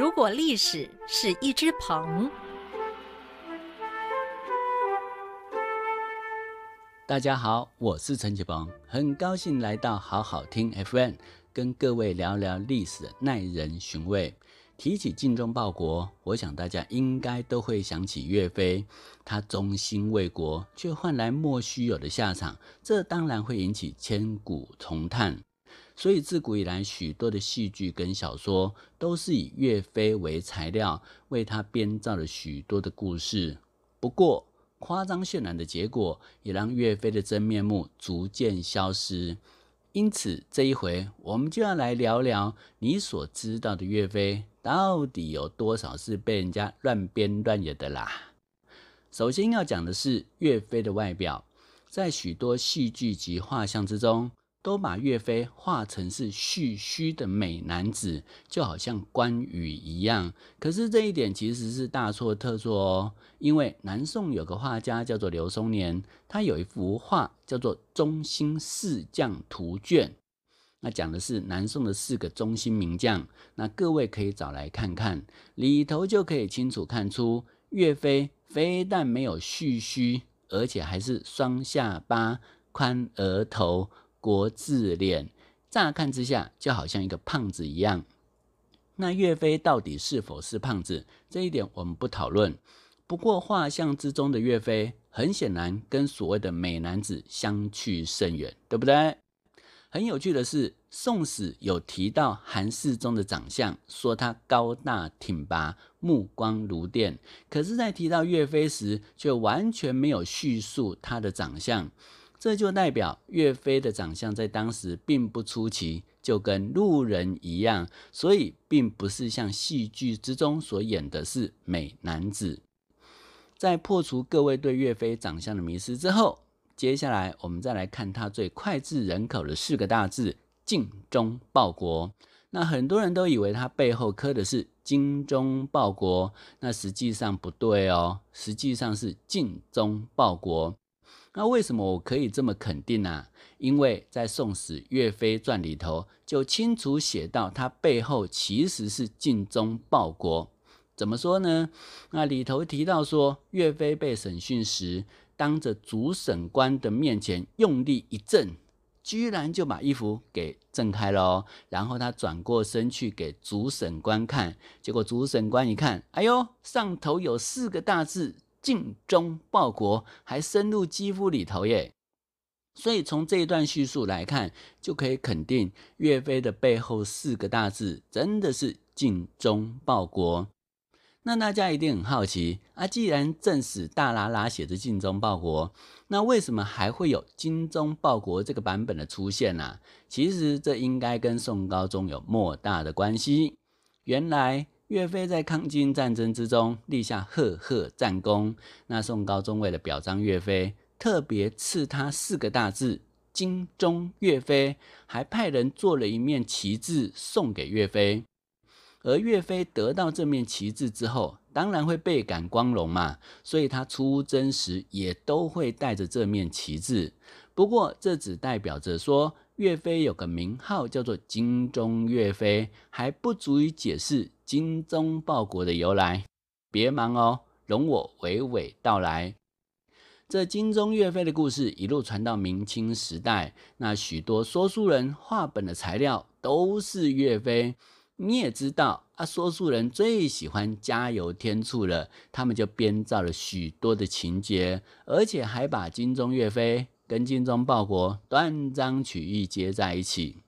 如果历史是一只鹏，大家好，我是陈启鹏，很高兴来到好好听 FM，跟各位聊聊历史耐人寻味。提起精忠报国，我想大家应该都会想起岳飞，他忠心为国，却换来莫须有的下场，这当然会引起千古重叹。所以自古以来，许多的戏剧跟小说都是以岳飞为材料，为他编造了许多的故事。不过，夸张渲染的结果，也让岳飞的真面目逐渐消失。因此，这一回我们就要来聊聊你所知道的岳飞，到底有多少是被人家乱编乱演的啦？首先要讲的是岳飞的外表，在许多戏剧及画像之中，都把岳飞画成是蓄须的美男子，就好像关羽一样。可是这一点其实是大错特错哦，因为南宋有个画家叫做刘松年，他有一幅画叫做《中心四将图卷》，那讲的是南宋的四个中心名将。那各位可以找来看看，里头就可以清楚看出岳飞非但没有蓄须，而且还是双下巴、宽额头。国字脸，乍看之下就好像一个胖子一样。那岳飞到底是否是胖子？这一点我们不讨论。不过画像之中的岳飞，很显然跟所谓的美男子相去甚远，对不对？很有趣的是，《宋史》有提到韩世忠的长相，说他高大挺拔，目光如电。可是，在提到岳飞时，却完全没有叙述他的长相。这就代表岳飞的长相在当时并不出奇，就跟路人一样，所以并不是像戏剧之中所演的是美男子。在破除各位对岳飞长相的迷失之后，接下来我们再来看他最脍炙人口的四个大字“精忠报国”。那很多人都以为他背后刻的是“精忠报国”，那实际上不对哦，实际上是“尽忠报国”。那为什么我可以这么肯定呢？因为在《宋史·岳飞传》里头就清楚写到，他背后其实是尽忠报国。怎么说呢？那里头提到说，岳飞被审讯时，当着主审官的面前用力一震，居然就把衣服给震开了哦。然后他转过身去给主审官看，结果主审官一看，哎呦，上头有四个大字。尽忠报国还深入肌肤里头耶，所以从这一段叙述来看，就可以肯定岳飞的背后四个大字真的是尽忠报国。那大家一定很好奇啊，既然正史大喇喇写着尽忠报国，那为什么还会有精忠报国这个版本的出现呢？其实这应该跟宋高宗有莫大的关系。原来。岳飞在抗金战争之中立下赫赫战功，那宋高宗为了表彰岳飞，特别赐他四个大字“精忠岳飞”，还派人做了一面旗帜送给岳飞。而岳飞得到这面旗帜之后，当然会倍感光荣嘛，所以他出征时也都会带着这面旗帜。不过，这只代表着说。岳飞有个名号叫做“精忠岳飞”，还不足以解释“精忠报国”的由来。别忙哦，容我娓娓道来。这精忠岳飞的故事一路传到明清时代，那许多说书人话本的材料都是岳飞。你也知道啊，说书人最喜欢加油添醋了，他们就编造了许多的情节，而且还把精忠岳飞。跟精忠报国断章取义接在一起。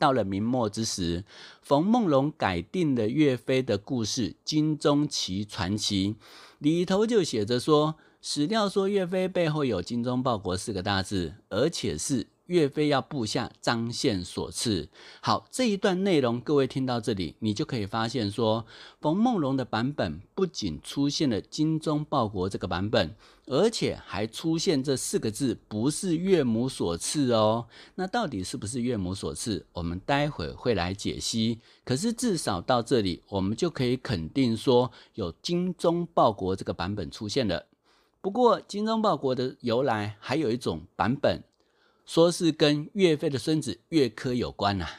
到了明末之时，冯梦龙改定了岳飞的故事《金钟奇传奇》，里头就写着说，史料说岳飞背后有“精忠报国”四个大字，而且是。岳飞要部下张宪所赐。好，这一段内容，各位听到这里，你就可以发现说，冯梦龙的版本不仅出现了“精忠报国”这个版本，而且还出现这四个字，不是岳母所赐哦。那到底是不是岳母所赐？我们待会会来解析。可是至少到这里，我们就可以肯定说，有“精忠报国”这个版本出现了。不过，“精忠报国”的由来还有一种版本。说是跟岳飞的孙子岳珂有关呐、啊，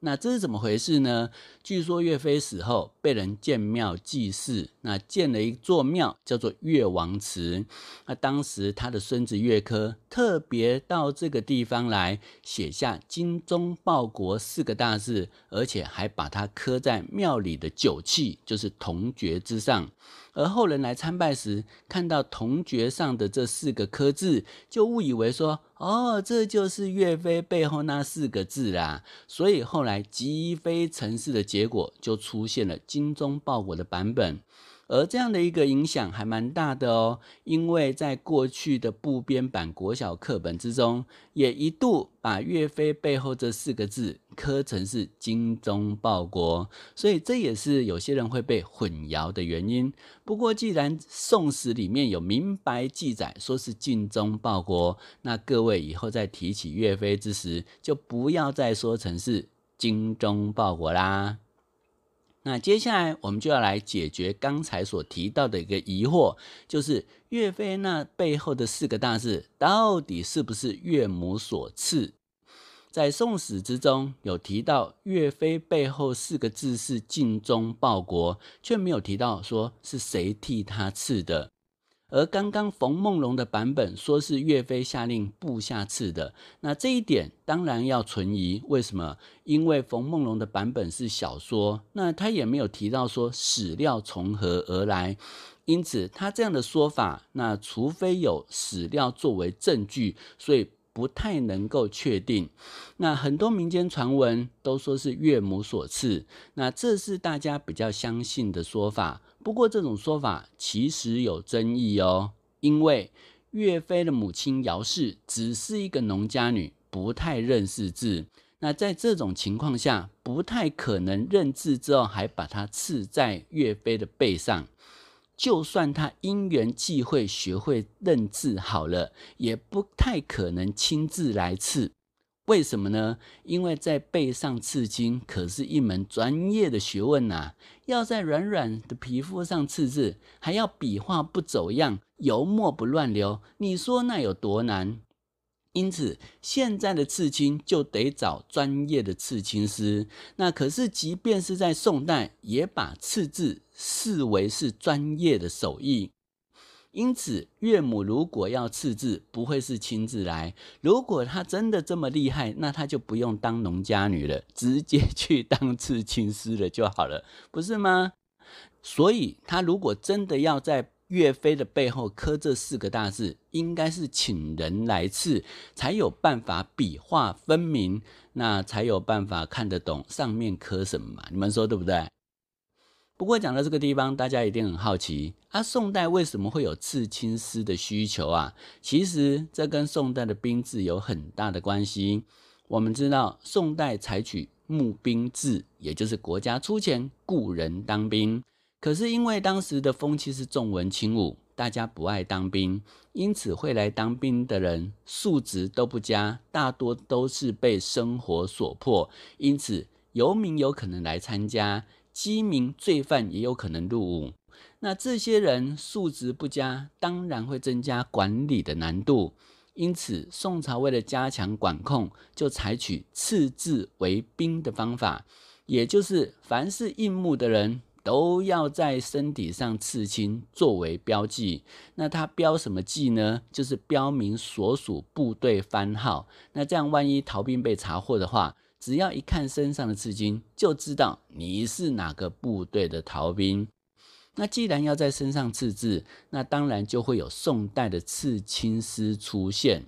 那这是怎么回事呢？据说岳飞死后被人建庙祭祀，那建了一座庙叫做岳王祠。那当时他的孙子岳珂特别到这个地方来写下“精忠报国”四个大字，而且还把它刻在庙里的酒器，就是铜爵之上。而后人来参拜时，看到铜爵上的这四个刻字，就误以为说：“哦，这就是岳飞背后那四个字啦。”所以后来积非成是的结果，就出现了“精忠报国”的版本。而这样的一个影响还蛮大的哦，因为在过去的部编版国小课本之中，也一度把岳飞背后这四个字刻成是“精忠报国”，所以这也是有些人会被混淆的原因。不过，既然《宋史》里面有明白记载说是“精忠报国”，那各位以后在提起岳飞之时，就不要再说成是“精忠报国”啦。那接下来我们就要来解决刚才所提到的一个疑惑，就是岳飞那背后的四个大字到底是不是岳母所赐？在《宋史》之中有提到岳飞背后四个字是“尽忠报国”，却没有提到说是谁替他赐的。而刚刚冯梦龙的版本说是岳飞下令部下赐的，那这一点当然要存疑。为什么？因为冯梦龙的版本是小说，那他也没有提到说史料从何而来，因此他这样的说法，那除非有史料作为证据，所以不太能够确定。那很多民间传闻都说是岳母所赐，那这是大家比较相信的说法。不过这种说法其实有争议哦，因为岳飞的母亲姚氏只是一个农家女，不太认识字。那在这种情况下，不太可能认字之后还把它刺在岳飞的背上。就算他因缘际会学会认字好了，也不太可能亲自来刺。为什么呢？因为在背上刺青可是一门专业的学问呐、要在软软的皮肤上刺字，还要笔画不走样，油墨不乱流，你说那有多难？因此，现在的刺青就得找专业的刺青师。那可是，即便是在宋代，也把刺字视为是专业的手艺。因此，岳母如果要刺字，不会是亲自来。如果她真的这么厉害，那她就不用当农家女了，直接去当刺青师了就好了，不是吗？所以，她如果真的要在岳飞的背后刻这四个大字，应该是请人来刺，才有办法笔画分明，那才有办法看得懂上面刻什么嘛？你们说对不对？不过讲到这个地方，大家一定很好奇啊，宋代为什么会有刺青师的需求啊？其实这跟宋代的兵制有很大的关系。我们知道，宋代采取募兵制，也就是国家出钱雇人当兵。可是因为当时的风气是重文轻武，大家不爱当兵，因此会来当兵的人素质都不佳，大多都是被生活所迫。因此，游民有可能来参加。饥民罪犯也有可能入伍，那这些人素质不佳，当然会增加管理的难度。因此，宋朝为了加强管控，就采取刺字为兵的方法，也就是凡是应募的人都要在身体上刺青作为标记。那他标什么记呢？就是标明所属部队番号。那这样，万一逃兵被查获的话，只要一看身上的刺青，就知道你是哪个部队的逃兵。那既然要在身上刺字，那当然就会有宋代的刺青师出现。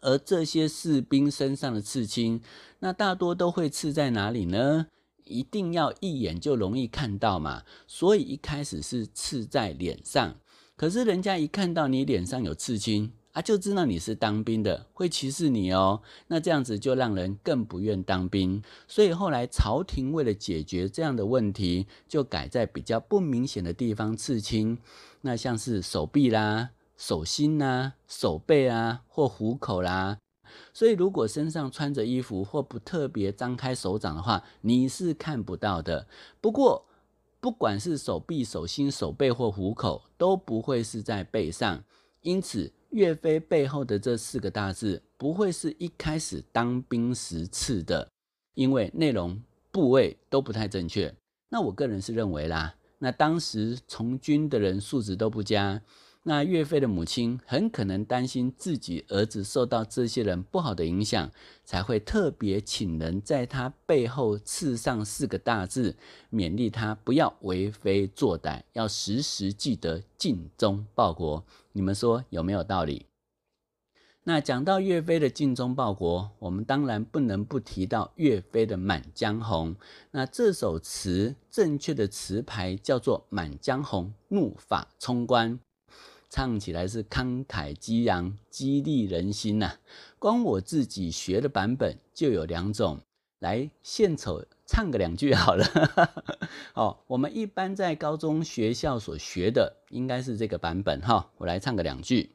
而这些士兵身上的刺青，那大多都会刺在哪里呢？一定要一眼就容易看到嘛。所以一开始是刺在脸上，可是人家一看到你脸上有刺青，啊，就知道你是当兵的，会歧视你哦。那这样子就让人更不愿当兵。所以后来朝廷为了解决这样的问题，就改在比较不明显的地方刺青。那像是手臂啦、手心啦、手背啊，或虎口啦。所以如果身上穿着衣服或不特别张开手掌的话，你是看不到的。不过，不管是手臂、手心、手背或虎口，都不会是在背上。因此。岳飞背后的这四个大字，不会是一开始当兵时刺的，因为内容部位都不太正确。那我个人是认为啦，那当时从军的人素质都不佳。那岳飞的母亲很可能担心自己儿子受到这些人不好的影响，才会特别请人在他背后刺上四个大字，勉励他不要为非作歹，要时时记得尽忠报国。你们说有没有道理？那讲到岳飞的尽忠报国，我们当然不能不提到岳飞的《满江红》。那这首词正确的词牌叫做《满江红·怒发冲冠》。唱起来是慷慨激昂、激励人心呐、光我自己学的版本就有两种，来献丑唱个两句好了。哦，我们一般在高中学校所学的应该是这个版本哈。我来唱个两句：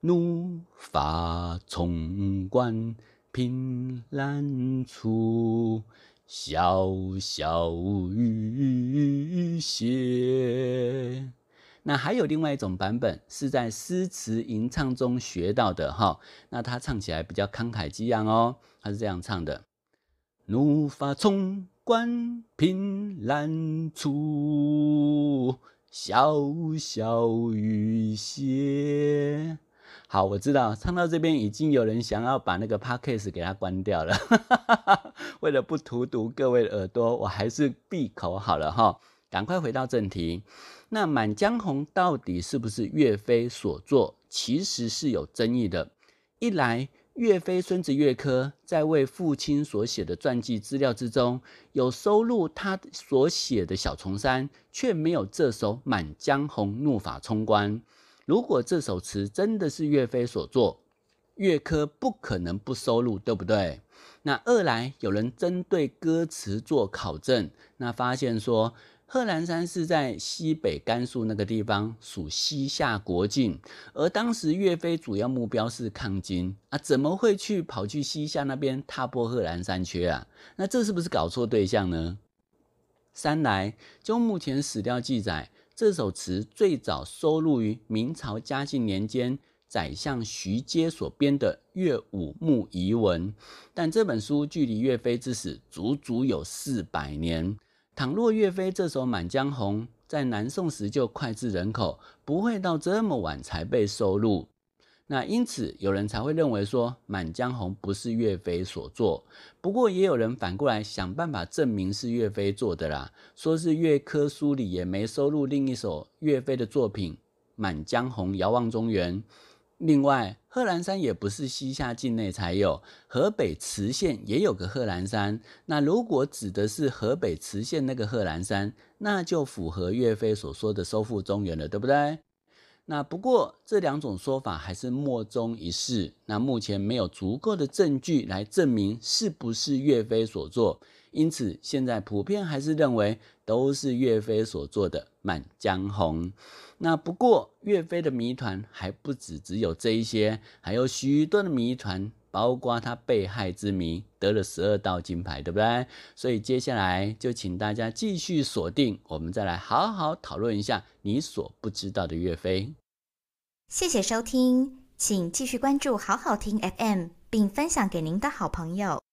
怒发冲冠，凭栏处，潇潇雨歇。那还有另外一种版本，是在诗词吟唱中学到的哈。那他唱起来比较慷慨激昂哦，他是这样唱的：怒发冲冠，凭栏处，潇潇雨歇。好，我知道唱到这边已经有人想要把那个 podcast 给它关掉了。为了不荼毒各位的耳朵，我还是闭口好了哈。赶快回到正题。那《满江红》到底是不是岳飞所作？其实是有争议的。一来，岳飞孙子岳珂在为父亲所写的传记资料之中，有收录他所写的小重山，却没有这首《满江红·怒发冲冠》。如果这首词真的是岳飞所作，岳珂不可能不收录，对不对？那二来，有人针对歌词做考证，那发现说。贺兰山是在西北甘肃那个地方，属西夏国境。而当时岳飞主要目标是抗金啊，怎么会去跑去西夏那边踏破贺兰山缺啊？那这是不是搞错对象呢？三来，就目前史料记载，这首词最早收录于明朝嘉靖年间宰相徐阶所编的《岳武穆遗文》，但这本书距离岳飞之死足足有四百年。倘若岳飞这首《满江红》在南宋时就脍炙人口，不会到这么晚才被收录。那因此有人才会认为说《满江红》不是岳飞所作。不过也有人反过来想办法证明是岳飞做的啦，说是岳珂书里也没收录另一首岳飞的作品《满江红·遥望中原》。另外，贺兰山也不是西夏境内才有，河北磁县也有个贺兰山。那如果指的是河北磁县那个贺兰山，那就符合岳飞所说的收复中原了，对不对？那不过这两种说法还是莫衷一是。那目前没有足够的证据来证明是不是岳飞所做，因此现在普遍还是认为都是岳飞所做的《满江红》。那不过，岳飞的谜团还不止只有这一些，还有许多的谜团，包括他被害之谜，得了十二道金牌，对不对？所以接下来就请大家继续锁定，我们再来好好讨论一下你所不知道的岳飞。谢谢收听，请继续关注好好听 FM，并分享给您的好朋友。